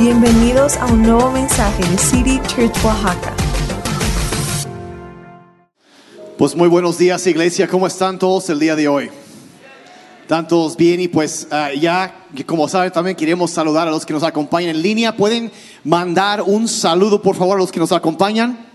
Bienvenidos a un nuevo mensaje de City Church Oaxaca. Pues muy buenos días iglesia, ¿cómo están todos el día de hoy? ¿Están todos bien? Y pues ah, ya, como saben, también queremos saludar a los que nos acompañan en línea. ¿Pueden mandar un saludo, por favor, a los que nos acompañan?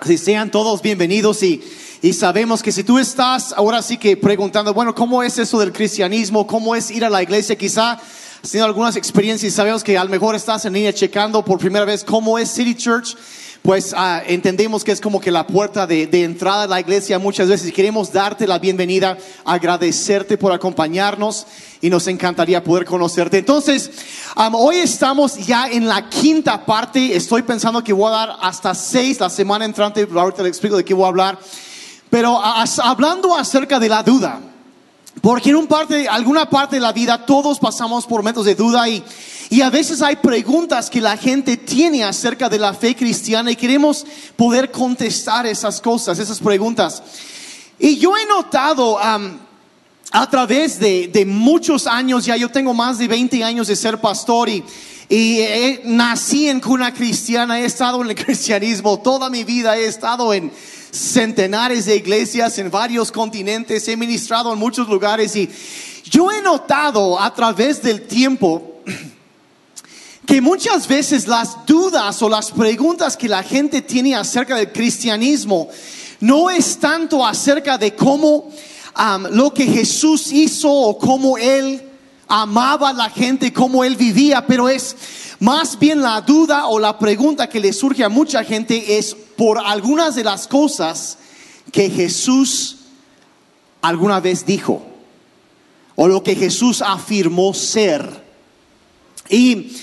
Así sean todos bienvenidos y, y sabemos que si tú estás ahora sí que preguntando, bueno, ¿cómo es eso del cristianismo? ¿Cómo es ir a la iglesia? Quizá has algunas experiencias y sabemos que a lo mejor estás en línea checando por primera vez cómo es City Church pues ah, entendemos que es como que la puerta de, de entrada a la iglesia muchas veces. Queremos darte la bienvenida, agradecerte por acompañarnos y nos encantaría poder conocerte. Entonces, hoy estamos ya en la quinta parte. Estoy pensando que voy a dar hasta seis la semana entrante. Ahorita le explico de qué voy a hablar. Pero a- as- hablando acerca de la duda. Porque en un parte, alguna parte de la vida todos pasamos por momentos de duda y, y a veces hay preguntas que la gente tiene acerca de la fe cristiana y queremos poder contestar esas cosas, esas preguntas. Y yo he notado a través de, de muchos años, ya yo tengo más de 20 años de ser pastor y, y nací en cuna cristiana, he estado en el cristianismo toda mi vida, he estado en centenares de iglesias en varios continentes, he ministrado en muchos lugares y yo he notado a través del tiempo que muchas veces las dudas o las preguntas que la gente tiene acerca del cristianismo no es tanto acerca de cómo lo que Jesús hizo o cómo él amaba a la gente, cómo él vivía, pero es más bien la duda o la pregunta que le surge a mucha gente es por algunas de las cosas que Jesús alguna vez dijo o lo que Jesús afirmó ser. Y,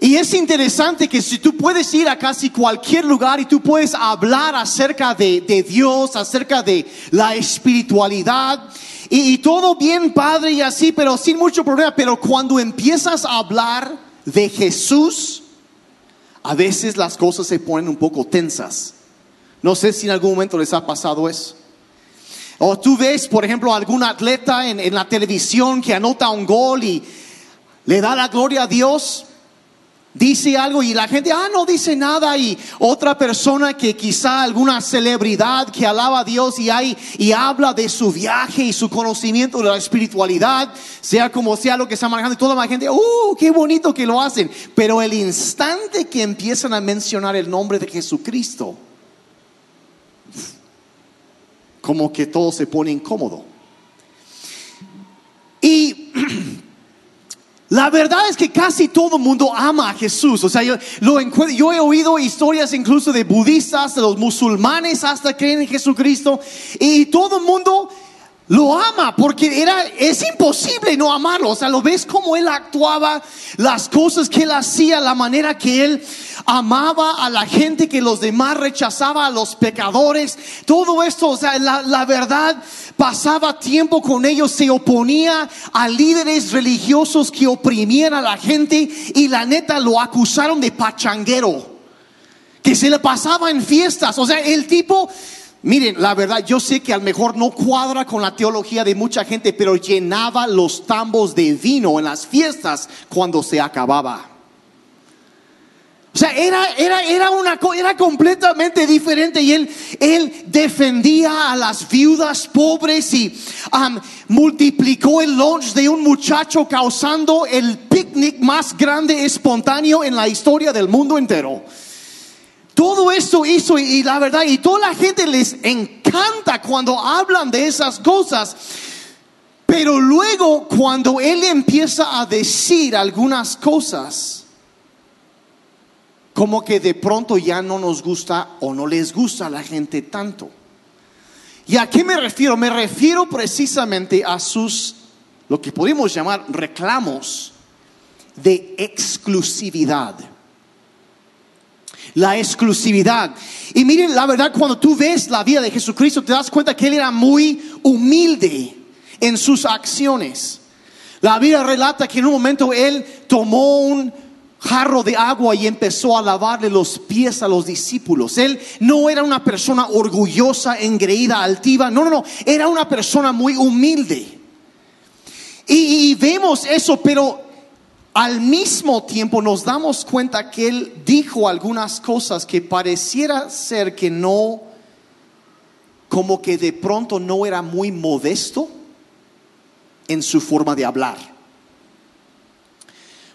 y es interesante que si tú puedes ir a casi cualquier lugar y tú puedes hablar acerca de, de Dios, acerca de la espiritualidad, y, todo bien padre y así, pero sin mucho problema, pero cuando empiezas a hablar de Jesús, a veces las cosas se ponen un poco tensas. No sé si en algún momento les ha pasado eso. O tú ves, por ejemplo, algún atleta en, en la televisión que anota un gol y le da la gloria a Dios, dice algo y la gente, ah, no dice nada. Y otra persona que quizá alguna celebridad que alaba a Dios y, hay, y habla de su viaje y su conocimiento de la espiritualidad, sea como sea lo que está manejando, y toda la gente, uh, qué bonito que lo hacen. Pero el instante que empiezan a mencionar el nombre de Jesucristo, como que todo se pone incómodo. Y la verdad es que casi todo el mundo ama a Jesús. O sea, yo, lo yo he oído historias incluso de budistas, de los musulmanes hasta creen en Jesucristo. Y todo el mundo lo ama porque era, es imposible no amarlo. O sea, lo ves como él actuaba, las cosas que él hacía, la manera que él amaba a la gente que los demás rechazaba, a los pecadores. Todo esto, o sea, la, la verdad, pasaba tiempo con ellos, se oponía a líderes religiosos que oprimían a la gente y la neta lo acusaron de pachanguero que se le pasaba en fiestas. O sea, el tipo, miren, la verdad, yo sé que a lo mejor no cuadra con la teología de mucha gente, pero llenaba los tambos de vino en las fiestas cuando se acababa. O sea, era, era, era una era completamente diferente y él, él defendía a las viudas pobres y am, multiplicó el lunch de un muchacho causando el picnic más grande espontáneo en la historia del mundo entero. Todo esto hizo y, la verdad, y toda la gente les encanta cuando hablan de esas cosas. Pero luego cuando él empieza a decir algunas cosas, como que de pronto ya no nos gusta o no les gusta a la gente tanto. ¿Y a qué me refiero? Me refiero precisamente a sus, lo que podemos llamar reclamos de exclusividad. La exclusividad. Y miren, la verdad, cuando tú ves la vida de Jesucristo, te das cuenta que Él era muy humilde en sus acciones. La Biblia relata que en un momento Él tomó un jarro de agua y empezó a lavarle los pies a los discípulos. Él no era una persona orgullosa, engreída, altiva. No, no, no. Era una persona muy humilde. Y, y vemos eso, pero al mismo tiempo nos damos cuenta que Él dijo algunas cosas que pareciera ser que no, como que de pronto no era muy modesto en su forma de hablar.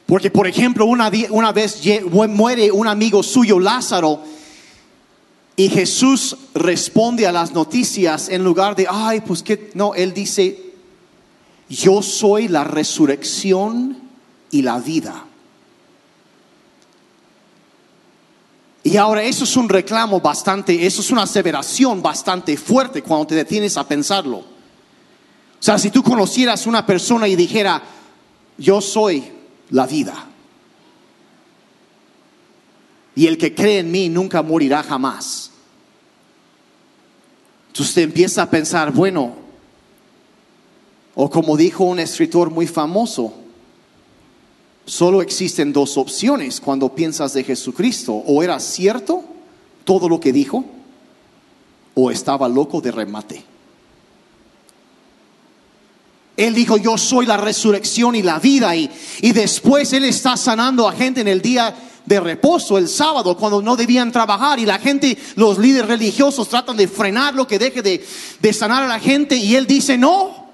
Porque, por ejemplo, una, vez muere un amigo suyo, Lázaro, y Jesús responde a las noticias en lugar de, ay, pues que, no, Él dice, yo soy la resurrección y la vida. Y ahora eso es un reclamo bastante, eso es una aseveración bastante fuerte cuando te detienes a pensarlo. O sea, si tú conocieras una persona y dijera, yo soy la vida. Y el que cree en mí nunca morirá jamás. Entonces te empieza a pensar, bueno, o como dijo un escritor muy famoso, Solo existen dos opciones cuando piensas de Jesucristo. O era cierto todo lo que dijo, o estaba loco de remate. Él dijo, yo soy la resurrección y la vida. Y, y después Él está sanando a gente en el día de reposo, el sábado, cuando no debían trabajar. Y la gente, los líderes religiosos tratan de frenar lo que deje de, de sanar a la gente. Y Él dice, no,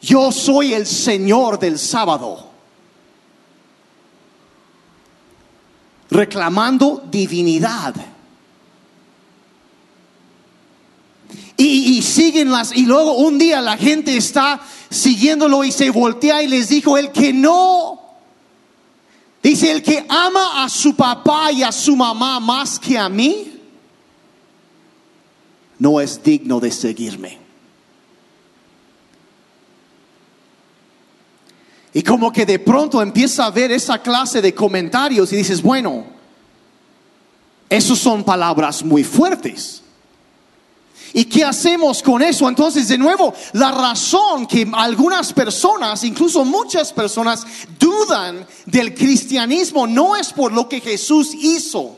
yo soy el Señor del sábado. Reclamando divinidad. Y, siguen las, y luego un día la gente está siguiéndolo y se voltea y les dijo, el que no, dice, el que ama a su papá y a su mamá más que a mí, no es digno de seguirme. Y como que de pronto empieza a ver esa clase de comentarios y dices, bueno, esos son palabras muy fuertes. ¿Y qué hacemos con eso? Entonces, de nuevo, la razón que algunas personas, incluso muchas personas, dudan del cristianismo no es por lo que Jesús hizo,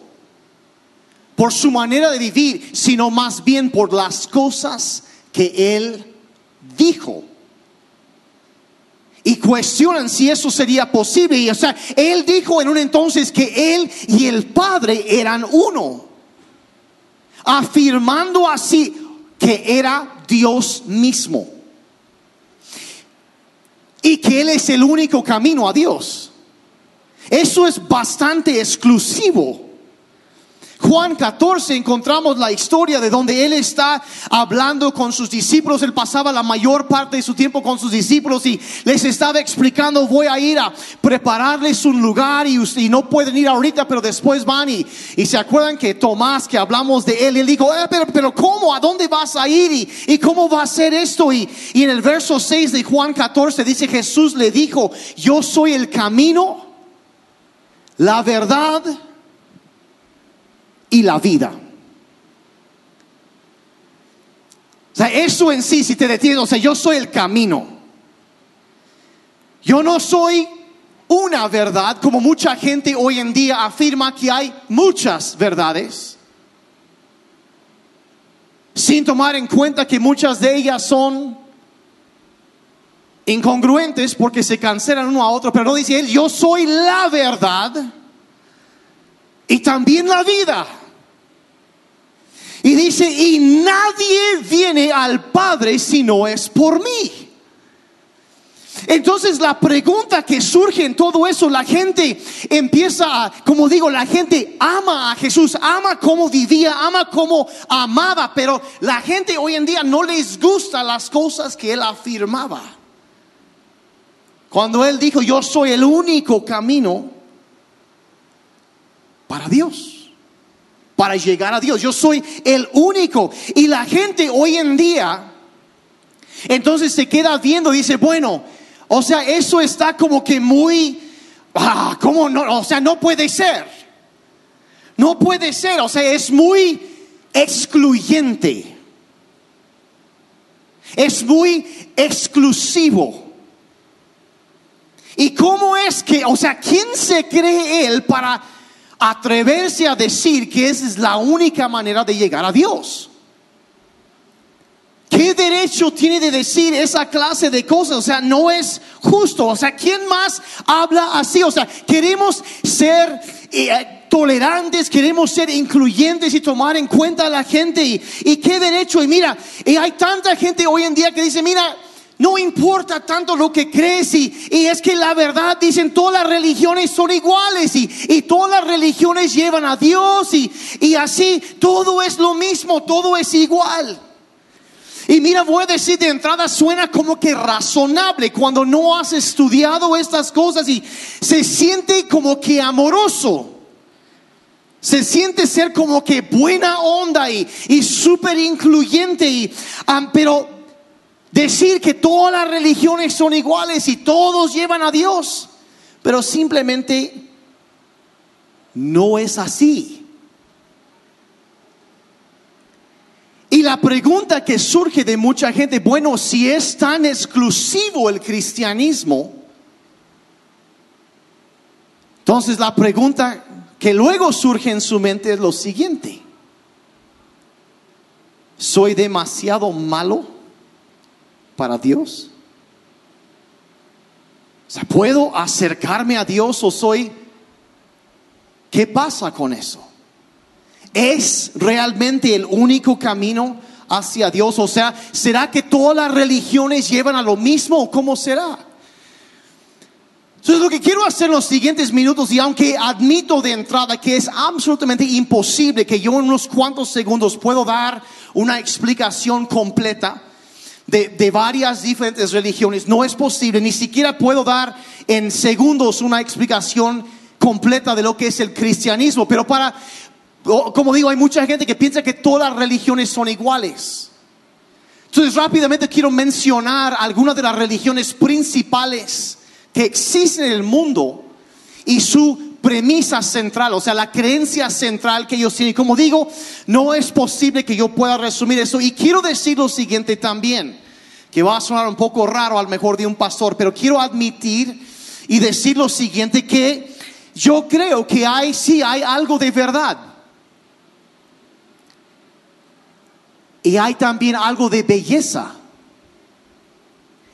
por su manera de vivir, sino más bien por las cosas que Él dijo y cuestionan si eso sería posible. Y, o sea, él dijo en un entonces que él y el Padre eran uno, afirmando así que era Dios mismo y que Él es el único camino a Dios. Eso es bastante exclusivo Juan 14 encontramos la historia de donde él está hablando con sus discípulos. Él pasaba la mayor parte de su tiempo con sus discípulos y les estaba explicando, voy a ir a prepararles un lugar y, no pueden ir ahorita, pero después van y, se acuerdan que Tomás, que hablamos de él, él dijo, eh, pero, pero ¿cómo? ¿A dónde vas a ir? ¿Y, y cómo va a ser esto? Y, y en el verso 6 de Juan 14 dice, Jesús le dijo, yo soy el camino, la verdad, y la vida. O sea, eso en sí, si te detienes, o sea, yo soy el camino. Yo no soy una verdad, como mucha gente hoy en día afirma que hay muchas verdades, sin tomar en cuenta que muchas de ellas son incongruentes porque se cancelan uno a otro, pero no dice él, yo soy la verdad y también la vida. Y dice, y nadie viene al Padre si no es por mí. Entonces la pregunta que surge en todo eso, la gente empieza, a, como digo, la gente ama a Jesús, ama cómo vivía, ama cómo amaba, pero la gente hoy en día no les gusta las cosas que él afirmaba. Cuando él dijo, yo soy el único camino para Dios para llegar a Dios. Yo soy el único. Y la gente hoy en día, entonces se queda viendo dice, bueno, o sea, eso está como que muy, ah, ¿cómo no? O sea, no puede ser. No puede ser, o sea, es muy excluyente. Es muy exclusivo. ¿Y cómo es que, o sea, quién se cree él para atreverse a decir que esa es la única manera de llegar a Dios. ¿Qué derecho tiene de decir esa clase de cosas? O sea, no es justo. O sea, ¿quién más habla así? O sea, queremos ser eh, tolerantes, queremos ser incluyentes y tomar en cuenta a la gente. Y, y qué derecho. Y mira, y hay tanta gente hoy en día que dice, mira, no importa tanto lo que crees y, y, es que la verdad dicen todas las religiones son iguales y, y todas las religiones llevan a Dios y, y así todo es lo mismo, todo es igual. Y mira, voy a decir de entrada, suena como que razonable cuando no has estudiado estas cosas y se siente como que amoroso. Se siente ser como que buena onda y, y súper incluyente. Y, pero decir que todas las religiones son iguales y todos llevan a Dios, pero simplemente no es así. Y la pregunta que surge de mucha gente, bueno, si es tan exclusivo el cristianismo, entonces la pregunta que luego surge en su mente es lo siguiente. ¿Soy demasiado malo para Dios? O sea, ¿puedo acercarme a Dios o soy... ¿Qué pasa con eso? ¿Es realmente el único camino hacia Dios? O sea, ¿será que todas las religiones llevan a lo mismo o cómo será? Entonces lo que quiero hacer en los siguientes minutos, y aunque admito de entrada que es absolutamente imposible que yo en unos cuantos segundos puedo dar una explicación completa de, de, varias diferentes religiones, no es posible, ni siquiera puedo dar en segundos una explicación completa de lo que es el cristianismo, pero para, como digo, hay mucha gente que piensa que todas las religiones son iguales. Entonces rápidamente quiero mencionar algunas de las religiones principales que existen en el mundo y su premisa central, o sea, la creencia central que ellos tienen. Como digo, no es posible que yo pueda resumir eso. Y quiero decir lo siguiente también, que va a sonar un poco raro al mejor de un pastor, pero quiero admitir y decir lo siguiente, que yo creo que hay, sí, hay algo de verdad Y hay también algo de belleza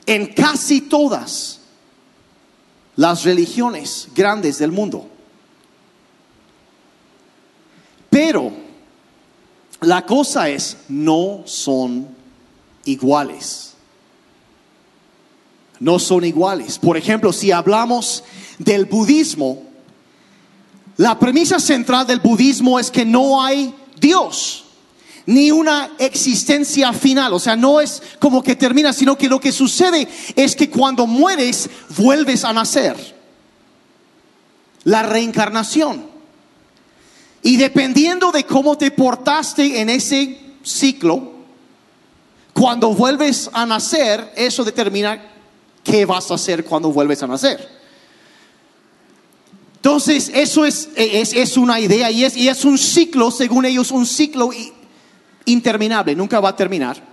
en casi todas las religiones grandes del mundo. Pero la cosa es, no son iguales. No son iguales. Por ejemplo, si hablamos del budismo, la premisa central del budismo es que no hay Dios ni una existencia final. O sea, no es como que termina, sino que lo que sucede es que cuando mueres vuelves a nacer. La reencarnación. Y dependiendo de cómo te portaste en ese ciclo, cuando vuelves a nacer, eso determina qué vas a hacer cuando vuelves a nacer. Entonces, eso es, es, es una idea y es, y es un ciclo, según ellos, un ciclo interminable, nunca va a terminar.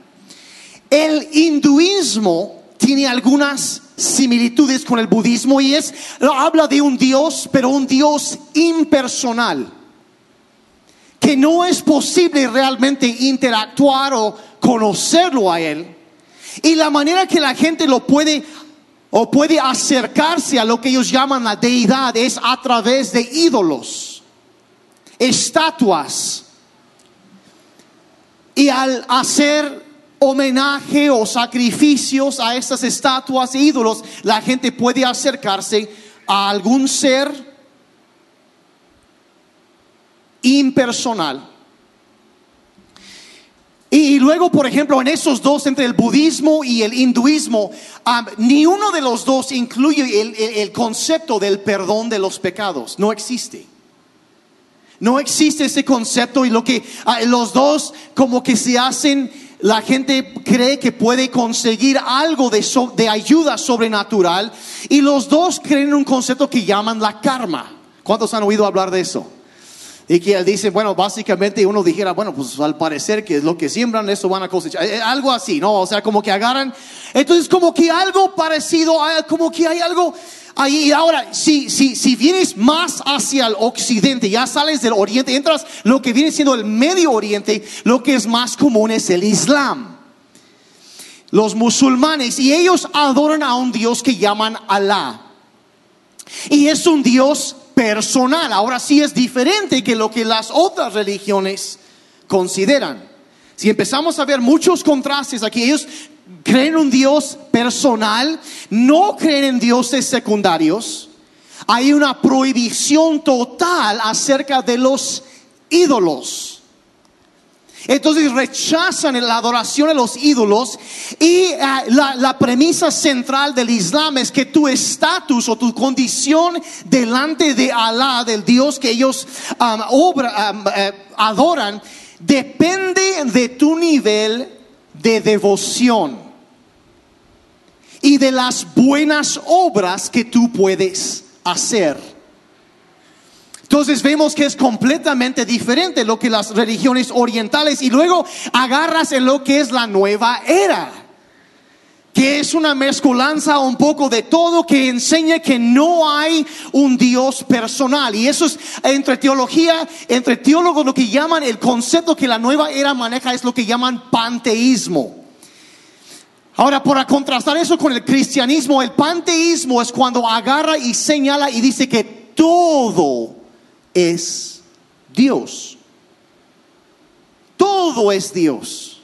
El hinduismo tiene algunas similitudes con el budismo y es, habla de un Dios, pero un Dios impersonal, que no es posible realmente interactuar o conocerlo a Él. Y la manera que la gente lo puede o puede acercarse a lo que ellos llaman la deidad es a través de ídolos, estatuas, y al hacer homenaje o sacrificios a estas estatuas e ídolos, la gente puede acercarse a algún ser impersonal. Y luego, por ejemplo, en esos dos, entre el budismo y el hinduismo, um, ni uno de los dos incluye el concepto del perdón de los pecados. No existe. No existe ese concepto y lo que ah, los dos como que se hacen, la gente cree que puede conseguir algo de, de ayuda sobrenatural y los dos creen un concepto que llaman la karma. ¿Cuántos han oído hablar de eso? Y que él dice, bueno, básicamente uno dijera, bueno, pues al parecer que es lo que siembran, eso van a cosechar. Eh, algo así, ¿no? O sea, como que agarran. Entonces, como que algo parecido, como que hay algo ahí. Ahora, si, si, si vienes más hacia el occidente, ya sales del oriente, entras lo que viene siendo el medio oriente, lo que es más común es el islam. los musulmanes, y ellos adoran a un Dios que llaman Alá. Y es un Dios personal. Ahora sí es diferente que lo que las otras religiones consideran. Si empezamos a ver muchos contrastes aquí, ellos creen en un Dios personal, no creen en dioses secundarios. Hay una prohibición total acerca de los ídolos. Entonces rechazan la adoración a los ídolos y eh, la, premisa central del Islam es que tu estatus o tu condición delante de Alá, del Dios que ellos eh, adoran, depende de tu nivel de devoción y de las buenas obras que tú puedes hacer. Entonces vemos que es completamente diferente lo que las religiones orientales y luego agarras en lo que es la nueva era, que es una mezcolanza un poco de todo que enseña que no hay un Dios personal. Y eso es entre teología, entre teólogos lo que llaman el concepto que la nueva era maneja es lo que llaman panteísmo. Ahora, para contrastar eso con el cristianismo, el panteísmo es cuando agarra y señala y dice que todo es Dios. Todo es Dios.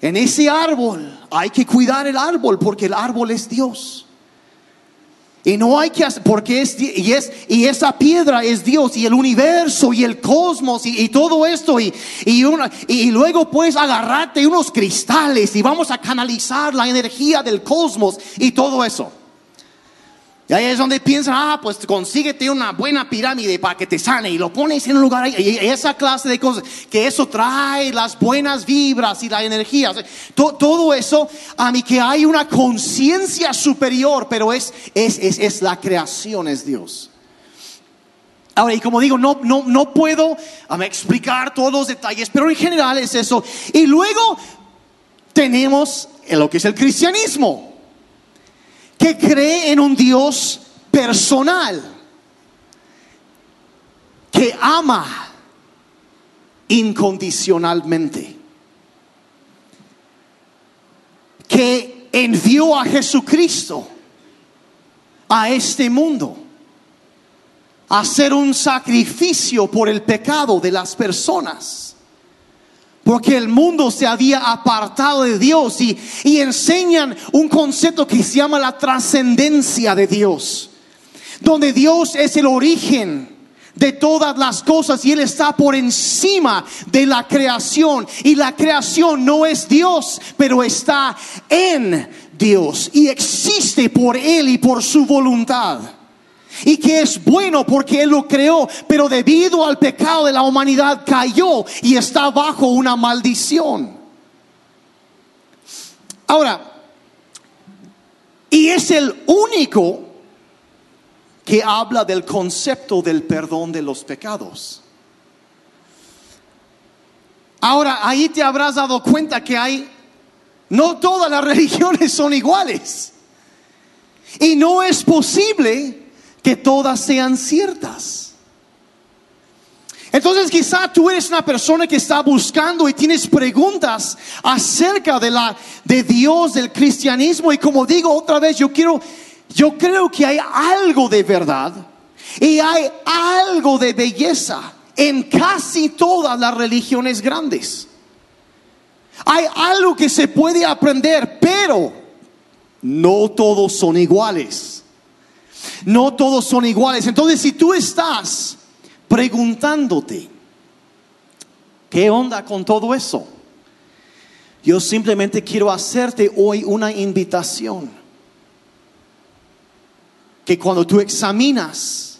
En ese árbol hay que cuidar el árbol porque el árbol es Dios. Y no hay que hacer, porque es y, es, y esa piedra es Dios, y el universo, y el cosmos, y, todo esto, y, y, una, y luego puedes agarrarte unos cristales, y vamos a canalizar la energía del cosmos, y todo eso. Y ahí es donde piensan, ah, pues consíguete una buena pirámide para que te sane y lo pones en un lugar ahí. Y esa clase de cosas, que eso trae las buenas vibras y la energía. todo, eso, a mí que hay una conciencia superior, pero es, es, es, es, la creación, es Dios. Ahora, y como digo, no, no, no puedo explicar todos los detalles, pero en general es eso. Y luego tenemos lo que es el cristianismo que cree en un Dios personal, que ama incondicionalmente, que envió a Jesucristo a este mundo a hacer un sacrificio por el pecado de las personas porque el mundo se había apartado de Dios y, enseñan un concepto que se llama la trascendencia de Dios, donde Dios es el origen de todas las cosas y Él está por encima de la creación. Y la creación no es Dios, pero está en Dios y existe por Él y por su voluntad y que es bueno porque Él lo creó, pero debido al pecado de la humanidad cayó y está bajo una maldición. Ahora, y es el único que habla del concepto del perdón de los pecados. Ahora, ahí te habrás dado cuenta que hay, no todas las religiones son iguales. Y no es posible que todas sean ciertas. Entonces quizá tú eres una persona que está buscando y tienes preguntas acerca de la de Dios, del cristianismo y como digo otra vez, yo quiero yo creo que hay algo de verdad y hay algo de belleza en casi todas las religiones grandes. Hay algo que se puede aprender, pero no todos son iguales. No todos son iguales. Entonces, si tú estás preguntándote, ¿qué onda con todo eso? Yo simplemente quiero hacerte hoy una invitación. Que cuando tú examinas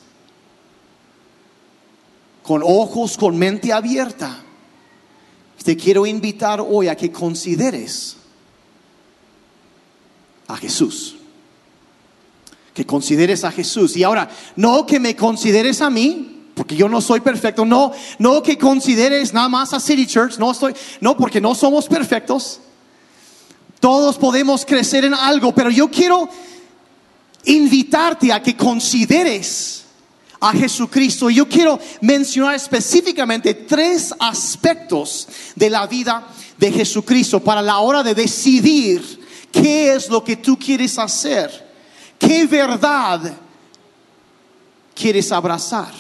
con ojos, con mente abierta, te quiero invitar hoy a que consideres a Jesús que consideres a Jesús. Y ahora, no que me consideres a mí, porque yo no soy perfecto, no, no que consideres nada más a City Church, no estoy, no, porque no somos perfectos. Todos podemos crecer en algo, pero yo quiero invitarte a que consideres a Jesucristo. Yo quiero mencionar específicamente tres aspectos de la vida de Jesucristo para la hora de decidir qué es lo que tú quieres hacer, qué verdad quieres abrazar.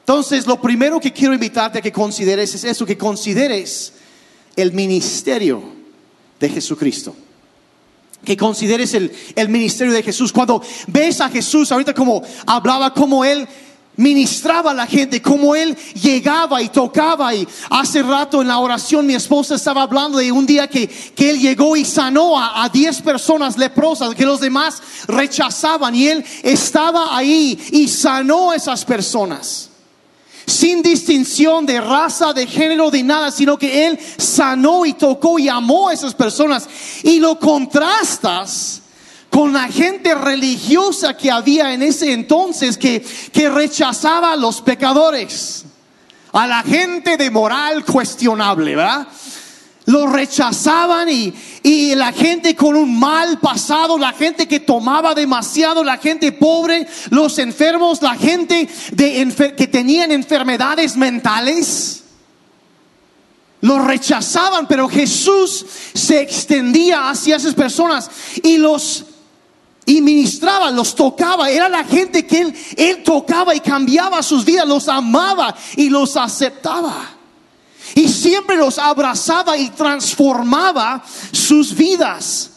Entonces, lo primero que quiero invitarte a que consideres es eso, que consideres el ministerio de Jesucristo. Que consideres el, el ministerio de Jesús. Cuando ves a Jesús, ahorita como hablaba, como Él ministraba a la gente, como él llegaba y tocaba. Y hace rato en la oración mi esposa estaba hablando de un día que, que él llegó y sanó a 10 personas leprosas que los demás rechazaban. Y él estaba ahí y sanó a esas personas. Sin distinción de raza, de género, de nada, sino que él sanó y tocó y amó a esas personas. Y lo contrastas con la gente religiosa que había en ese entonces que, que rechazaba a los pecadores, a la gente de moral cuestionable, ¿verdad? Lo rechazaban y, y, la gente con un mal pasado, la gente que tomaba demasiado, la gente pobre, los enfermos, la gente de que tenían enfermedades mentales. Lo rechazaban, pero Jesús se extendía hacia esas personas y los y ministraba, los tocaba. Era la gente que él, él tocaba y cambiaba sus vidas, los amaba y los aceptaba. Y siempre los abrazaba y transformaba sus vidas.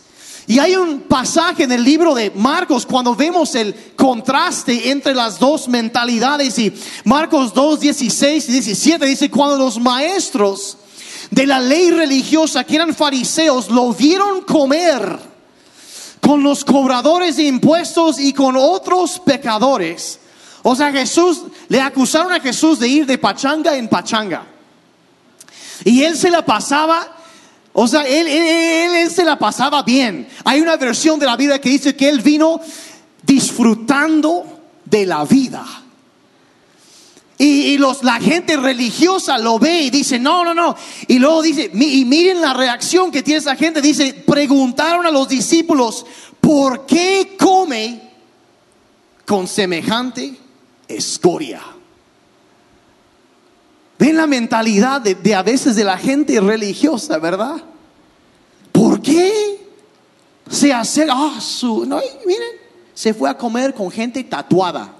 Y hay un pasaje en el libro de Marcos cuando vemos el contraste entre las dos mentalidades y Marcos 2, 16 y 17 dice, cuando los maestros de la ley religiosa que eran fariseos lo vieron comer con los cobradores de impuestos y con otros pecadores. O sea, Jesús, le acusaron a Jesús de ir de pachanga en pachanga. Y él se la pasaba, o sea, él, él, se la pasaba bien. Hay una versión de la vida que dice que él vino disfrutando de la vida. Y, los, la gente religiosa lo ve y dice, no, no, no. Y luego dice, y miren la reacción que tiene esa gente. Dice, preguntaron a los discípulos, ¿por qué come con semejante escoria? Ven la mentalidad de, a veces de la gente religiosa, ¿verdad? ¿Por qué se hace, ah, su, no, miren, se fue a comer con gente tatuada.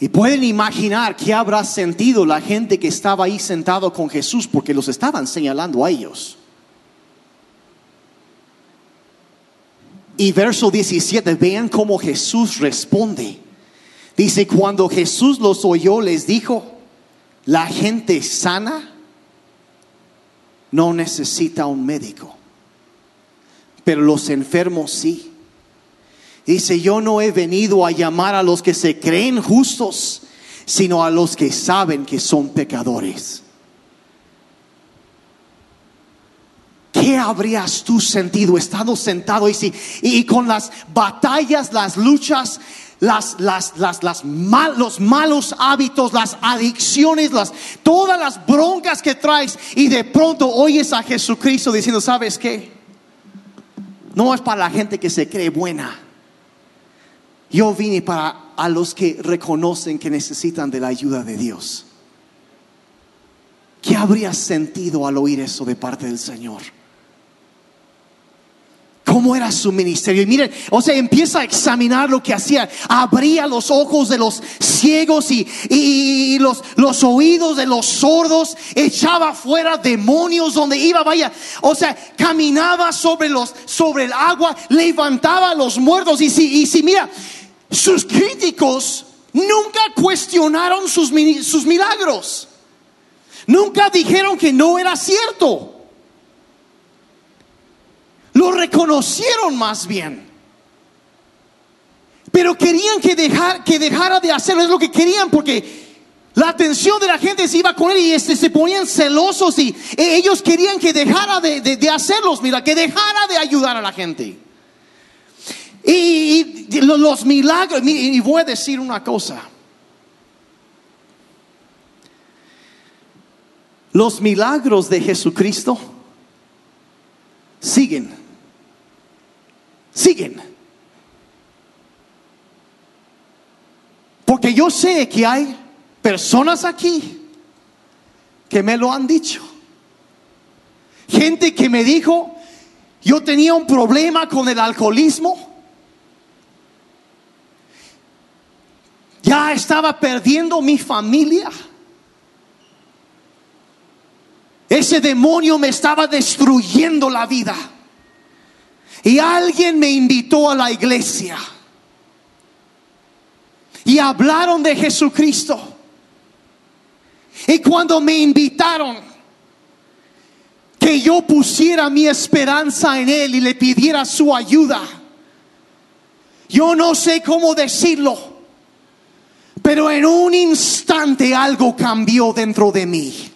Y pueden imaginar qué habrá sentido la gente que estaba ahí sentado con Jesús porque los estaban señalando a ellos. Y verso 17, vean cómo Jesús responde. Dice, cuando Jesús los oyó, les dijo, la gente sana no necesita un médico, pero los enfermos sí. Dice, yo no he venido a llamar a los que se creen justos, sino a los que saben que son pecadores. ¿Qué habrías tú sentido estando sentado y, si, y con las batallas, las luchas, las, las, las, las los malos hábitos, las adicciones, las, todas las broncas que traes y de pronto oyes a Jesucristo diciendo, ¿sabes qué? No es para la gente que se cree buena. Yo vine para a los que reconocen que necesitan de la ayuda de Dios. ¿Qué habrías sentido al oír eso de parte del Señor? ¿Cómo era su ministerio? Y miren, o sea, empieza a examinar lo que hacía. Abría los ojos de los ciegos y, los, los oídos de los sordos. Echaba fuera demonios donde iba, vaya. O sea, caminaba sobre, los, sobre el agua, levantaba a los muertos. Y si, y si mira, sus críticos nunca cuestionaron sus, sus milagros. Nunca dijeron que no era cierto. Lo reconocieron más bien. Pero querían que, dejar, que dejara de hacerlo. Es lo que querían porque la atención de la gente se iba con él y este, se ponían celosos y e, ellos querían que dejara de, de hacerlos, mira, que dejara de ayudar a la gente. Y, los milagros, y voy a decir una cosa. los milagros de Jesucristo siguen. Siguen. Porque yo sé que hay personas aquí que me lo han dicho. Gente que me dijo, yo tenía un problema con el alcoholismo. Ya estaba perdiendo mi familia. Ese demonio me estaba destruyendo la vida. Y alguien me invitó a la iglesia. Y hablaron de Jesucristo. Y cuando me invitaron, que yo pusiera mi esperanza en Él y le pidiera su ayuda. Yo no sé cómo decirlo, pero en un instante algo cambió dentro de mí.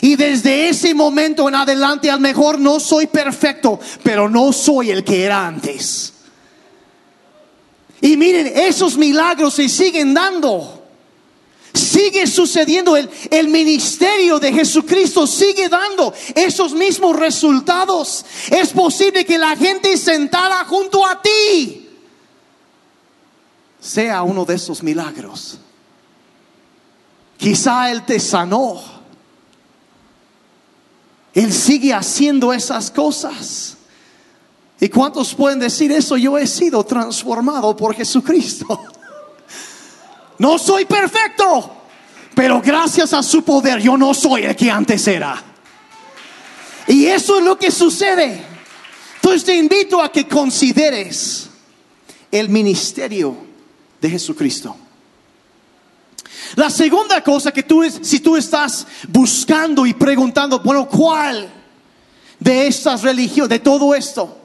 Y desde ese momento en adelante, a lo mejor no soy perfecto, pero no soy el que era antes. Y miren, esos milagros se siguen dando. Sigue sucediendo, el, el ministerio de Jesucristo sigue dando esos mismos resultados. Es posible que la gente sentada junto a ti sea uno de esos milagros. Quizá Él te sanó. Él sigue haciendo esas cosas. ¿Y cuántos pueden decir eso? Yo he sido transformado por Jesucristo. No soy perfecto, pero gracias a su poder yo no soy el que antes era. Y eso es lo que sucede. Entonces te invito a que consideres el ministerio de Jesucristo. La segunda cosa que tú, si tú estás buscando y preguntando, bueno, ¿cuál de estas religiones, de todo esto?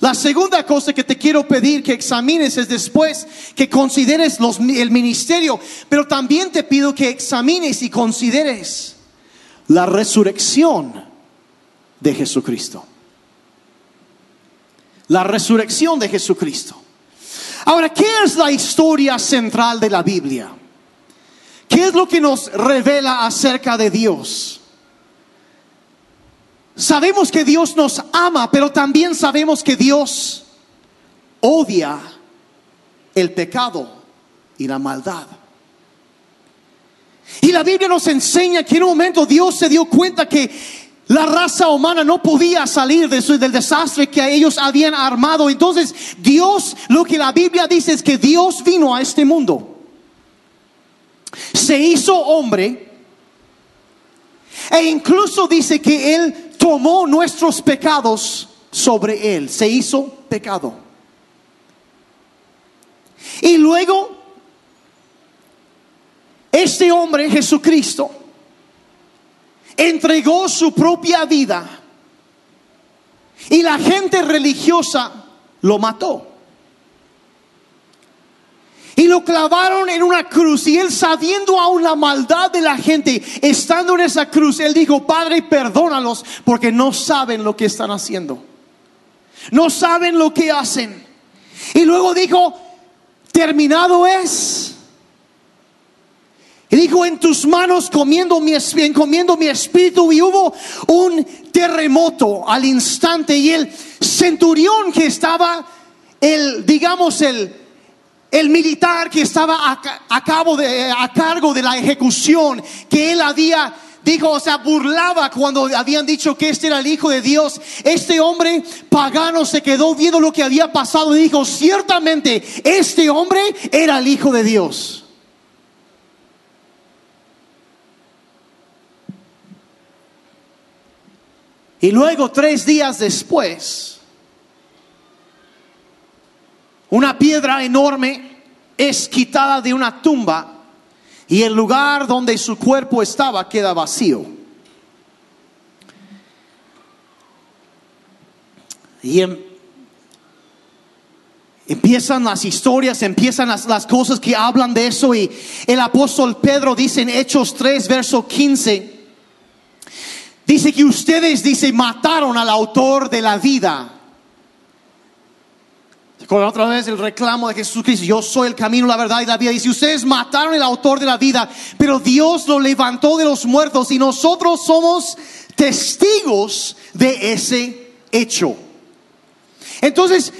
La segunda cosa que te quiero pedir que examines es después que consideres los, el ministerio, pero también te pido que examines y consideres la resurrección de Jesucristo. La resurrección de Jesucristo. Ahora, ¿qué es la historia central de la Biblia? ¿Qué es lo que nos revela acerca de Dios? Sabemos que Dios nos ama, pero también sabemos que Dios odia el pecado y la maldad. Y la Biblia nos enseña que en un momento Dios se dio cuenta que la raza humana no podía salir de del desastre que ellos habían armado. Entonces Dios, lo que la Biblia dice es que Dios vino a este mundo. Se hizo hombre. E incluso dice que Él tomó nuestros pecados sobre él, se hizo pecado. Y luego, este hombre, Jesucristo, entregó su propia vida y la gente religiosa lo mató. Lo clavaron en una cruz. Y él sabiendo aún la maldad de la gente, estando en esa cruz, él dijo, Padre, perdónalos porque no saben lo que están haciendo. No saben lo que hacen. Y luego dijo, terminado es. Y dijo, en tus manos comiendo mi, encomiendo mi espíritu. Y hubo un terremoto al instante. Y el centurión que estaba, el, digamos, el el militar que estaba a, cargo de la ejecución, que él había dijo, o sea, burlaba cuando habían dicho que este era el Hijo de Dios. Este hombre pagano se quedó viendo lo que había pasado y dijo, ciertamente, este hombre era el Hijo de Dios. Y luego, tres días después, una piedra enorme es quitada de una tumba y el lugar donde su cuerpo estaba queda vacío. Y em, empiezan las historias, empiezan las, las, cosas que hablan de eso. Y el apóstol Pedro dice en Hechos 3, verso 15, dice que ustedes, dice, mataron al autor de la vida otra vez el reclamo de Jesús Cristo, yo soy el camino, la verdad y la vida. Dice, ustedes mataron al autor de la vida, pero Dios lo levantó de los muertos y nosotros somos testigos de ese hecho. Entonces,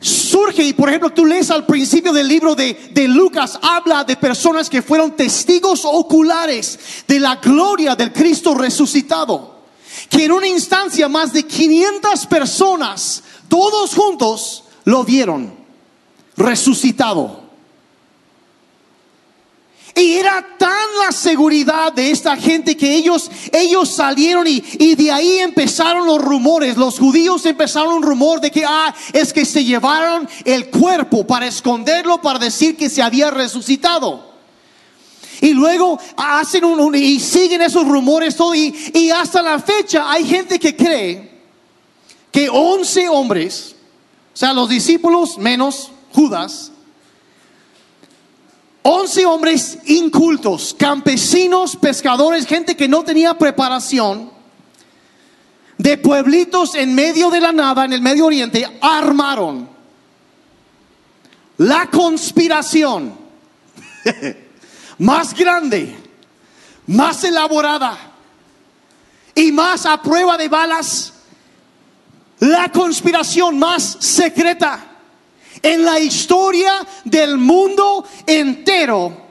surge, y por ejemplo, tú lees al principio del libro de, de, Lucas, habla de personas que fueron testigos oculares de la gloria del Cristo resucitado. Que en una instancia más de 500 personas, todos juntos, lo vieron resucitado. Y era tan la seguridad de esta gente que ellos, ellos salieron y, y, de ahí empezaron los rumores. Los judíos empezaron un rumor de que, ah, es que se llevaron el cuerpo para esconderlo, para decir que se había resucitado. Y luego hacen un, y siguen esos rumores todo. Y, y hasta la fecha hay gente que cree que 11 hombres, o sea, los discípulos menos Judas, once hombres incultos, campesinos, pescadores, gente que no tenía preparación, de pueblitos en medio de la nada, en el Medio Oriente, armaron la conspiración más grande, más elaborada y más a prueba de balas la conspiración más secreta en la historia del mundo entero.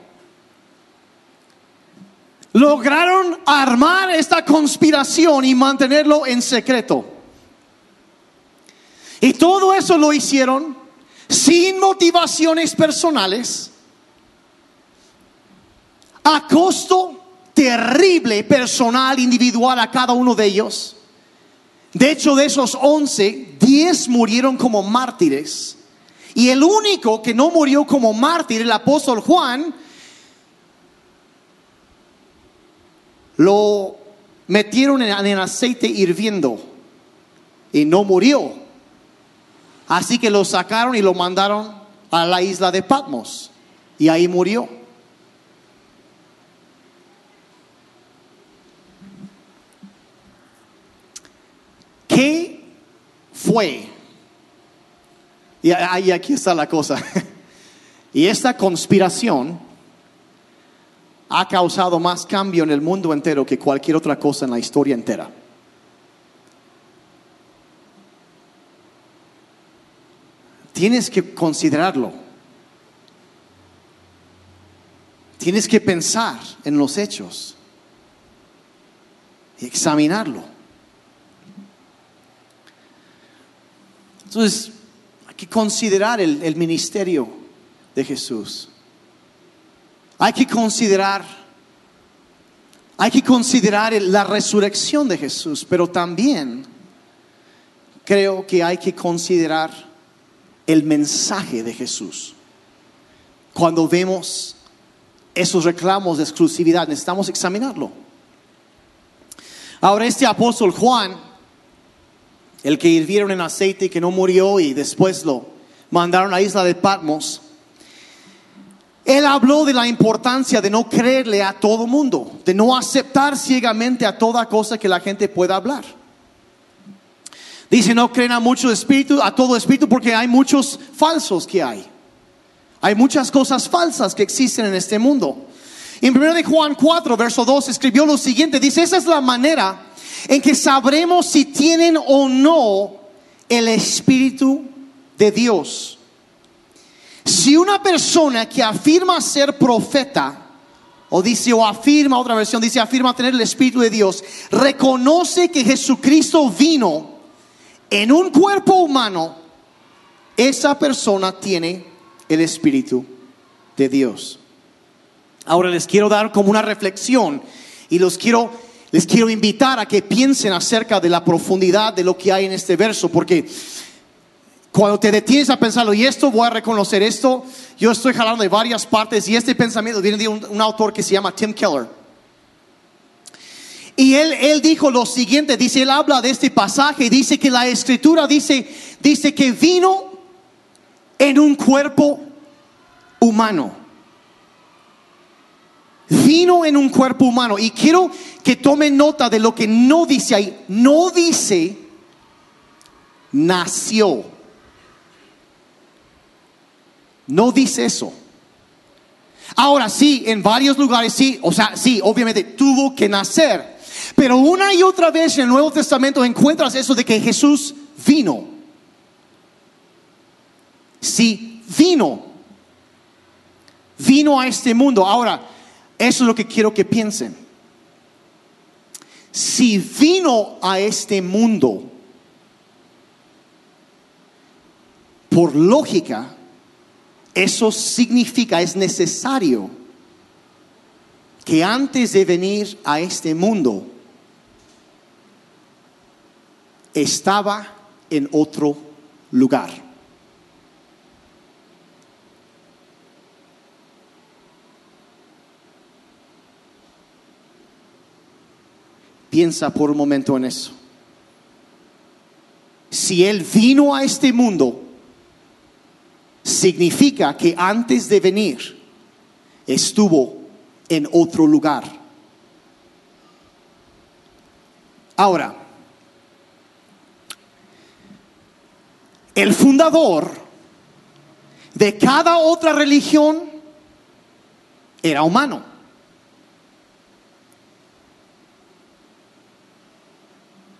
Lograron armar esta conspiración y mantenerlo en secreto. Y todo eso lo hicieron sin motivaciones personales, a costo terrible personal, individual a cada uno de ellos. De hecho, de esos once, diez murieron como mártires. Y el único que no murió como mártir, el apóstol Juan, lo metieron en, el aceite hirviendo y no murió. Así que lo sacaron y lo mandaron a la isla de Patmos y ahí murió. ¿Qué fue? Y ahí aquí está la cosa. Y esta conspiración ha causado más cambio en el mundo entero que cualquier otra cosa en la historia entera. Tienes que considerarlo. Tienes que pensar en los hechos y examinarlo. Entonces, hay que considerar el, ministerio de Jesús. Hay que considerar, hay que considerar la resurrección de Jesús, pero también creo que hay que considerar el mensaje de Jesús. Cuando vemos esos reclamos de exclusividad, necesitamos examinarlo. Ahora este apóstol Juan el que hirvieron en aceite y que no murió y después lo mandaron a la isla de Patmos. Él habló de la importancia de no creerle a todo mundo, de no aceptar ciegamente a toda cosa que la gente pueda hablar. Dice, no creen a muchos espíritus, a todo espíritu, porque hay muchos falsos que hay. Hay muchas cosas falsas que existen en este mundo. En 1 de Juan 4, verso 2, escribió lo siguiente, dice, esa es la manera en que sabremos si tienen o no el Espíritu de Dios. Si una persona que afirma ser profeta, o dice, o afirma, otra versión dice, afirma tener el Espíritu de Dios, reconoce que Jesucristo vino en un cuerpo humano, esa persona tiene el Espíritu de Dios. Ahora les quiero dar como una reflexión y los quiero les quiero invitar a que piensen acerca de la profundidad de lo que hay en este verso, porque cuando te detienes a pensarlo, y esto voy a reconocer esto, yo estoy jalando de varias partes, y este pensamiento viene de un, autor que se llama Tim Keller. Y él, él dijo lo siguiente, dice, él habla de este pasaje, dice que la escritura dice, dice que vino en un cuerpo humano en un cuerpo humano. Y quiero que tomen nota de lo que no dice ahí. No dice nació. No dice eso. Ahora sí, en varios lugares sí, o sea, sí, obviamente tuvo que nacer. Pero una y otra vez en el Nuevo Testamento encuentras eso de que Jesús vino. Sí, vino. Vino a este mundo. Ahora, eso es lo que quiero que piensen. Si vino a este mundo, por lógica, eso significa, es necesario que antes de venir a este mundo, estaba en otro lugar. Piensa por un momento en eso. Si Él vino a este mundo, significa que antes de venir estuvo en otro lugar. Ahora, el fundador de cada otra religión era humano.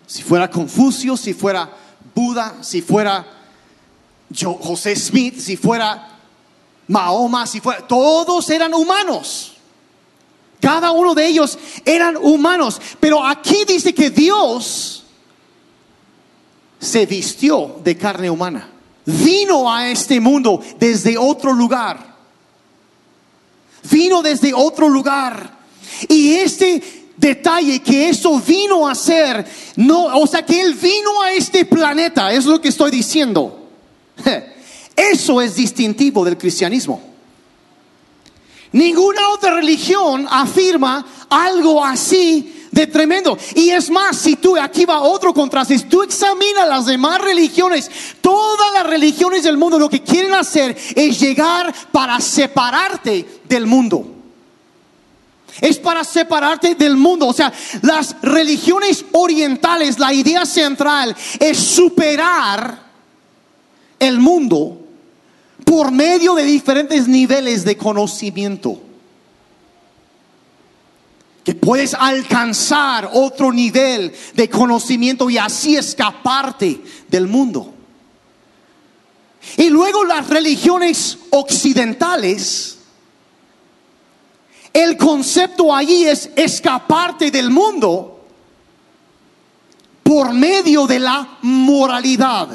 Si fuera Confucio, si fuera Buda, si fuera José Smith, si fuera Mahoma, si fuera, todos eran humanos. Cada uno de ellos eran humanos. Pero aquí dice que Dios se vistió de carne humana. Vino a este mundo desde otro lugar. Vino desde otro lugar. Y este detalle que eso vino a ser, no, o sea, que él vino a este planeta, es lo que estoy diciendo. Eso es distintivo del cristianismo. Ninguna otra religión afirma algo así de tremendo. Y es más, si tú, aquí va otro contraste, si tú examinas las demás religiones, todas las religiones del mundo lo que quieren hacer es llegar para separarte del mundo. Es para separarte del mundo. O sea, las religiones orientales, la idea central es superar el mundo por medio de diferentes niveles de conocimiento. Que puedes alcanzar otro nivel de conocimiento y así escaparte del mundo. Y luego las religiones occidentales, el concepto allí es escaparte del mundo por medio de la moralidad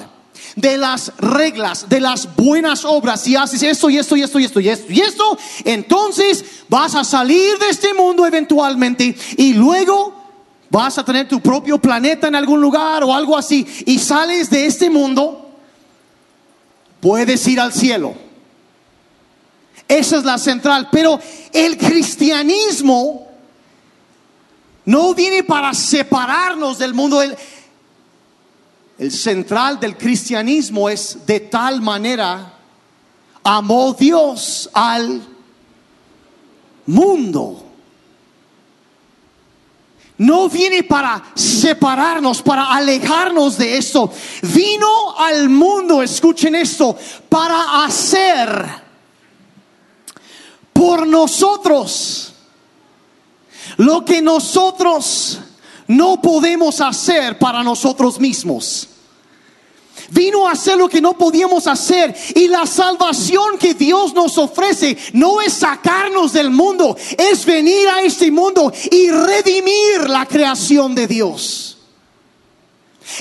de las reglas, de las buenas obras, si haces esto y esto y esto y esto y esto y esto, entonces vas a salir de este mundo eventualmente y luego vas a tener tu propio planeta en algún lugar o algo así y sales de este mundo, puedes ir al cielo. Esa es la central, pero el cristianismo no viene para separarnos del mundo. El, central del cristianismo es de tal manera, amó Dios al mundo. No viene para separarnos, para alejarnos de esto. Vino al mundo, escuchen esto, para hacer por nosotros lo que nosotros no podemos hacer para nosotros mismos. Vino a hacer lo que no podíamos hacer. Y la salvación que Dios nos ofrece no es sacarnos del mundo, es venir a este mundo y redimir la creación de Dios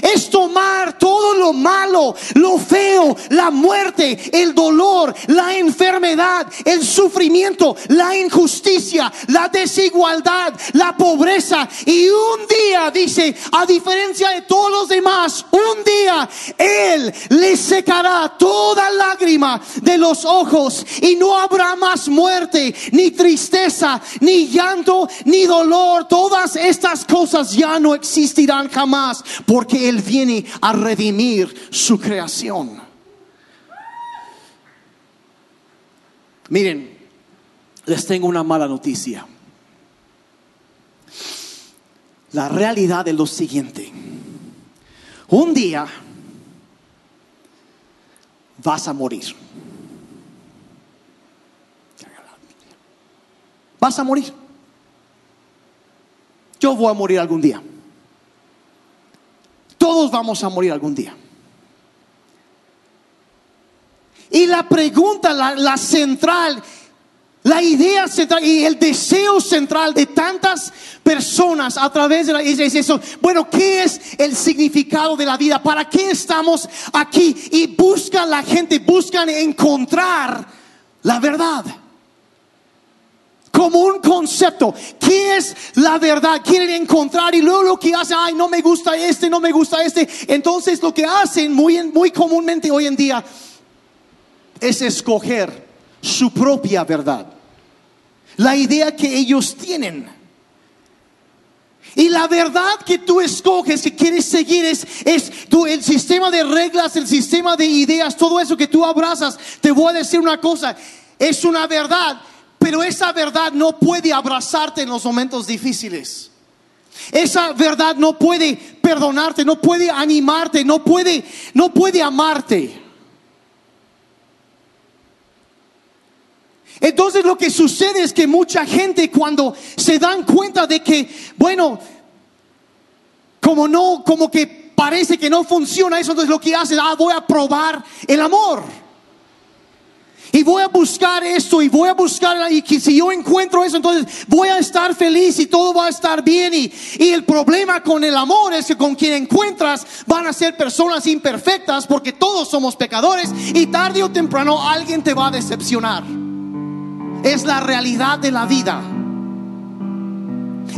es tomar todo lo malo, lo feo, la muerte, el dolor, la enfermedad, el sufrimiento, la injusticia, la desigualdad, la pobreza. Y un día, dice, a diferencia de todos los demás, un día Él le secará toda lágrima de los ojos y no habrá más muerte, ni tristeza, ni llanto, ni dolor. Todas estas cosas ya no existirán jamás porque él viene a redimir su creación. Miren, les tengo una mala noticia. La realidad es lo siguiente. Un día vas a morir. Vas a morir. Yo voy a morir algún día. Todos vamos a morir algún día. Y la pregunta, la, central, la idea central y el deseo central de tantas personas a través de la es, es eso. Bueno, ¿qué es el significado de la vida? ¿Para qué estamos aquí? Y buscan la gente, buscan encontrar la verdad como un concepto. ¿Qué es la verdad? Quieren encontrar y luego lo que hacen, ay, no me gusta este, no me gusta este. Entonces lo que hacen muy, muy comúnmente hoy en día es escoger su propia verdad. La idea que ellos tienen. Y la verdad que tú escoges, que quieres seguir, es, es el sistema de reglas, el sistema de ideas, todo eso que tú abrazas. Te voy a decir una cosa, es una verdad, pero esa verdad no puede abrazarte en los momentos difíciles. Esa verdad no puede perdonarte, no puede animarte, no puede, no puede amarte. Entonces lo que sucede es que mucha gente cuando se dan cuenta de que, bueno, como no, como que parece que no funciona eso, entonces lo que hacen, ah, voy a probar el amor. Y voy a buscar esto y voy a buscar, y si yo encuentro eso, entonces voy a estar feliz y todo va a estar bien. Y, y el problema con el amor es que con quien encuentras van a ser personas imperfectas porque todos somos pecadores y tarde o temprano alguien te va a decepcionar. Es la realidad de la vida.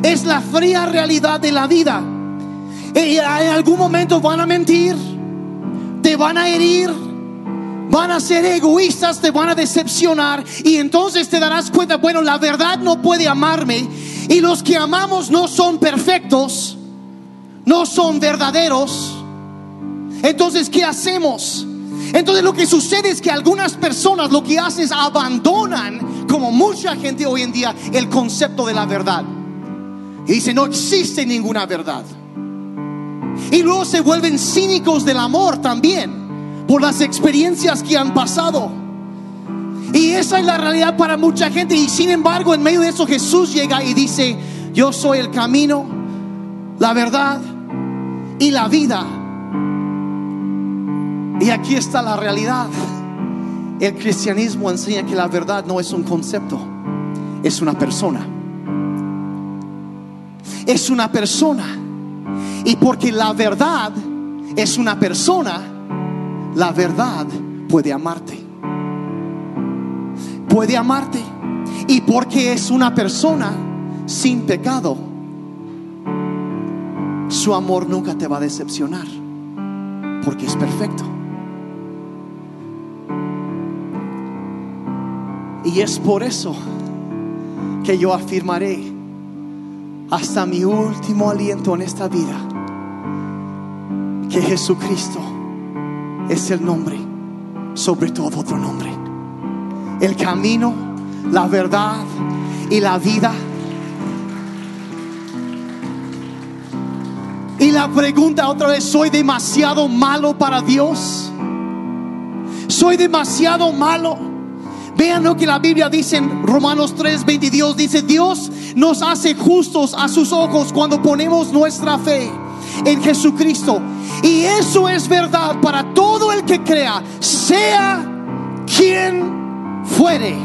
Es la fría realidad de la vida. Y en algún momento van a mentir, te van a herir, van a ser egoístas, te van a decepcionar y entonces te darás cuenta, bueno, la verdad no puede amarme y los que amamos no son perfectos, no son verdaderos. Entonces, ¿qué hacemos? Entonces lo que sucede es que algunas personas lo que hacen es abandonan, como mucha gente hoy en día, el concepto de la verdad. Y dice, no existe ninguna verdad. Y luego se vuelven cínicos del amor también, por las experiencias que han pasado. Y esa es la realidad para mucha gente. Y sin embargo, en medio de eso Jesús llega y dice, yo soy el camino, la verdad y la vida. Y aquí está la realidad. El cristianismo enseña que la verdad no es un concepto, es una persona. Es una persona. Y porque la verdad es una persona, la verdad puede amarte. Puede amarte. Y porque es una persona sin pecado, su amor nunca te va a decepcionar. Porque es perfecto. Y es por eso que yo afirmaré hasta mi último aliento en esta vida que Jesucristo es el nombre sobre todo otro nombre. El camino, la verdad y la vida. Y la pregunta otra vez, ¿soy demasiado malo para Dios? ¿Soy demasiado malo? Vean lo que la Biblia dice en Romanos 3, 22. Dice, Dios nos hace justos a sus ojos cuando ponemos nuestra fe en Jesucristo. Y eso es verdad para todo el que crea, sea quien fuere.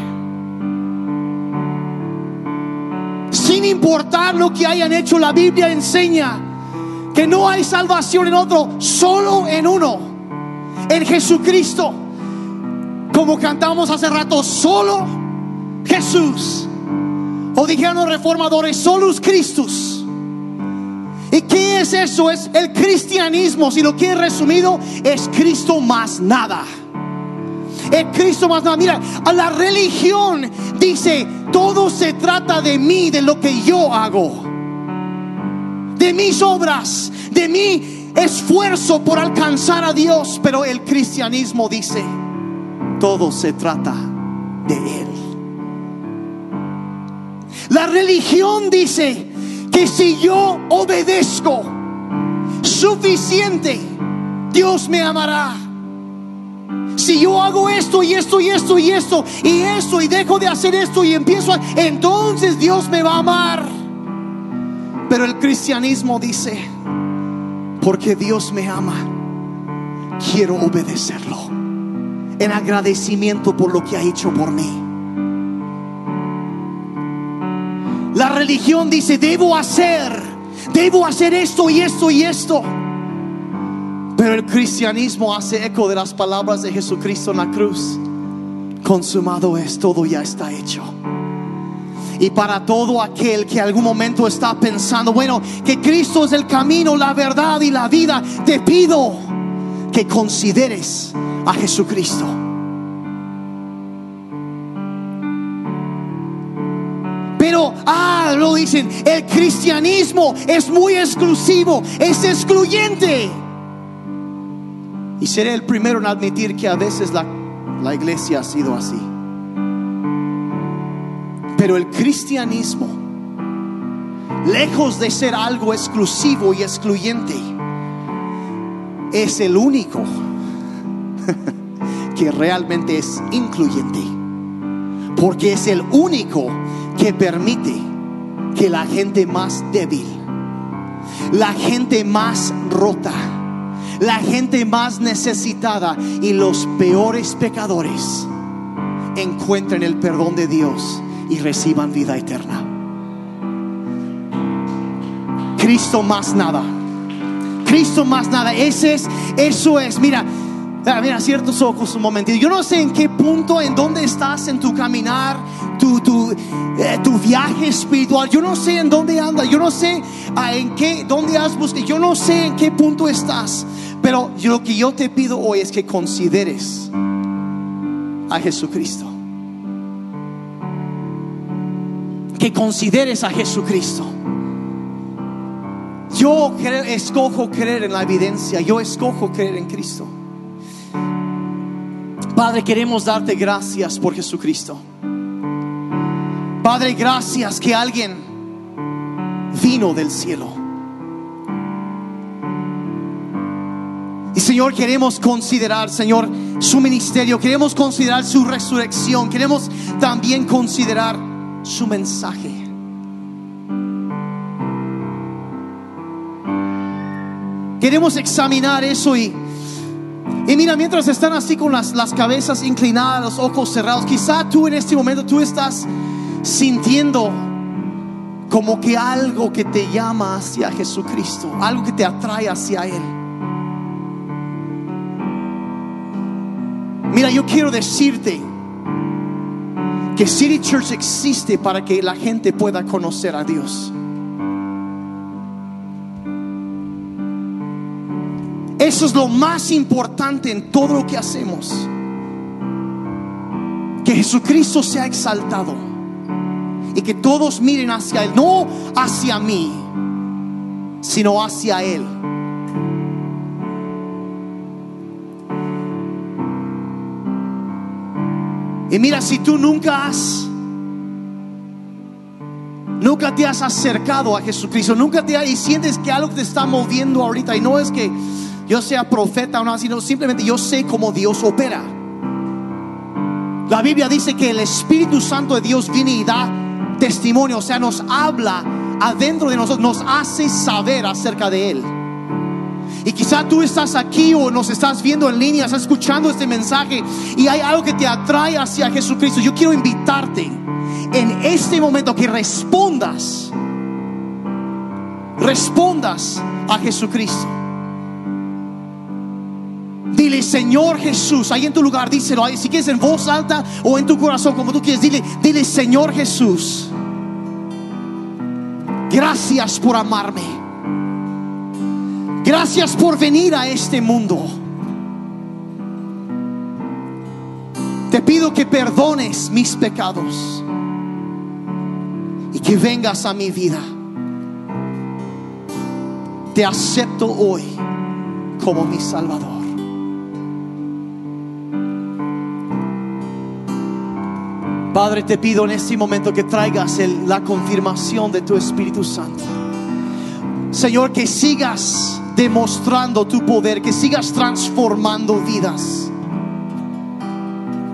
Sin importar lo que hayan hecho, la Biblia enseña que no hay salvación en otro, solo en uno, en Jesucristo. Como cantamos hace rato, solo Jesús. O dijeron los reformadores, solus Christus. ¿Y qué es eso? Es el cristianismo. Si lo quieres resumido, es Cristo más nada. Es Cristo más nada. Mira, a la religión dice, todo se trata de mí, de lo que yo hago. De mis obras, de mi esfuerzo por alcanzar a Dios. Pero el cristianismo dice, todo se trata de Él. La religión dice que si yo obedezco suficiente, Dios me amará. Si yo hago esto y esto y esto y esto y esto y dejo de hacer esto y empiezo a... Entonces Dios me va a amar. Pero el cristianismo dice, porque Dios me ama, quiero obedecerlo en agradecimiento por lo que ha hecho por mí. La religión dice, debo hacer, debo hacer esto y esto y esto. Pero el cristianismo hace eco de las palabras de Jesucristo en la cruz. Consumado es, todo ya está hecho. Y para todo aquel que algún momento está pensando, bueno, que Cristo es el camino, la verdad y la vida, te pido que consideres a Jesucristo. Ah, lo dicen, el cristianismo es muy exclusivo, es excluyente. Y seré el primero en admitir que a veces la, la iglesia ha sido así. Pero el cristianismo, lejos de ser algo exclusivo y excluyente, es el único que realmente es incluyente. Porque es el único que permite que la gente más débil, la gente más rota, la gente más necesitada y los peores pecadores encuentren el perdón de Dios y reciban vida eterna. Cristo más nada. Cristo más nada. Ese es, eso es. Mira, mira, ciertos ojos un momentito. Yo no sé en qué punto, en dónde estás en tu caminar, tu, tu, eh, tu viaje espiritual. Yo no sé en dónde andas. Yo no sé ah, en qué, dónde has buscado. Yo no sé en qué punto estás. Pero lo que yo te pido hoy es que consideres a Jesucristo. Que consideres a Jesucristo. Yo escojo creer en la evidencia. Yo escojo creer en Cristo. Padre, queremos darte gracias por Jesucristo. Padre, gracias que alguien vino del cielo. Y Señor, queremos considerar, Señor, su ministerio, queremos considerar su resurrección, queremos también considerar su mensaje. Queremos examinar eso y, y mira, mientras están así con las, las cabezas inclinadas, los ojos cerrados, quizá tú en este momento tú estás sintiendo como que algo que te llama hacia Jesucristo, algo que te atrae hacia Él. Mira, yo quiero decirte que City Church existe para que la gente pueda conocer a Dios. Eso es lo más importante en todo lo que hacemos. Que Jesucristo sea exaltado y que todos miren hacia Él, no hacia mí, sino hacia Él. Y mira, si tú nunca has, nunca te has acercado a Jesucristo, nunca te has, y sientes que algo te está moviendo ahorita, y no es que yo sea profeta o no, sino simplemente yo sé cómo Dios opera. La Biblia dice que el Espíritu Santo de Dios viene y da testimonio, o sea, nos habla adentro de nosotros, nos hace saber acerca de Él. Y quizá tú estás aquí o nos estás viendo en línea, estás escuchando este mensaje y hay algo que te atrae hacia Jesucristo. Yo quiero invitarte en este momento que respondas, respondas a Jesucristo. Dile, Señor Jesús, ahí en tu lugar, díselo, ahí, si quieres en voz alta o en tu corazón, como tú quieres, dile, dile, Señor Jesús, gracias por amarme. Gracias por venir a este mundo. Te pido que perdones mis pecados y que vengas a mi vida. Te acepto hoy como mi Salvador. Padre, te pido en este momento que traigas la confirmación de tu Espíritu Santo. Señor, que sigas demostrando tu poder, que sigas transformando vidas.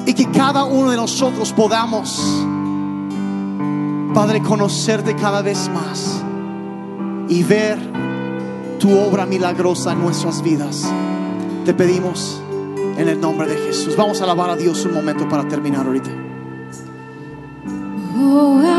Y que cada uno de nosotros podamos, Padre, conocerte cada vez más y ver tu obra milagrosa en nuestras vidas. Te pedimos en el nombre de Jesús. Vamos a alabar a Dios un momento para terminar ahorita. Oh.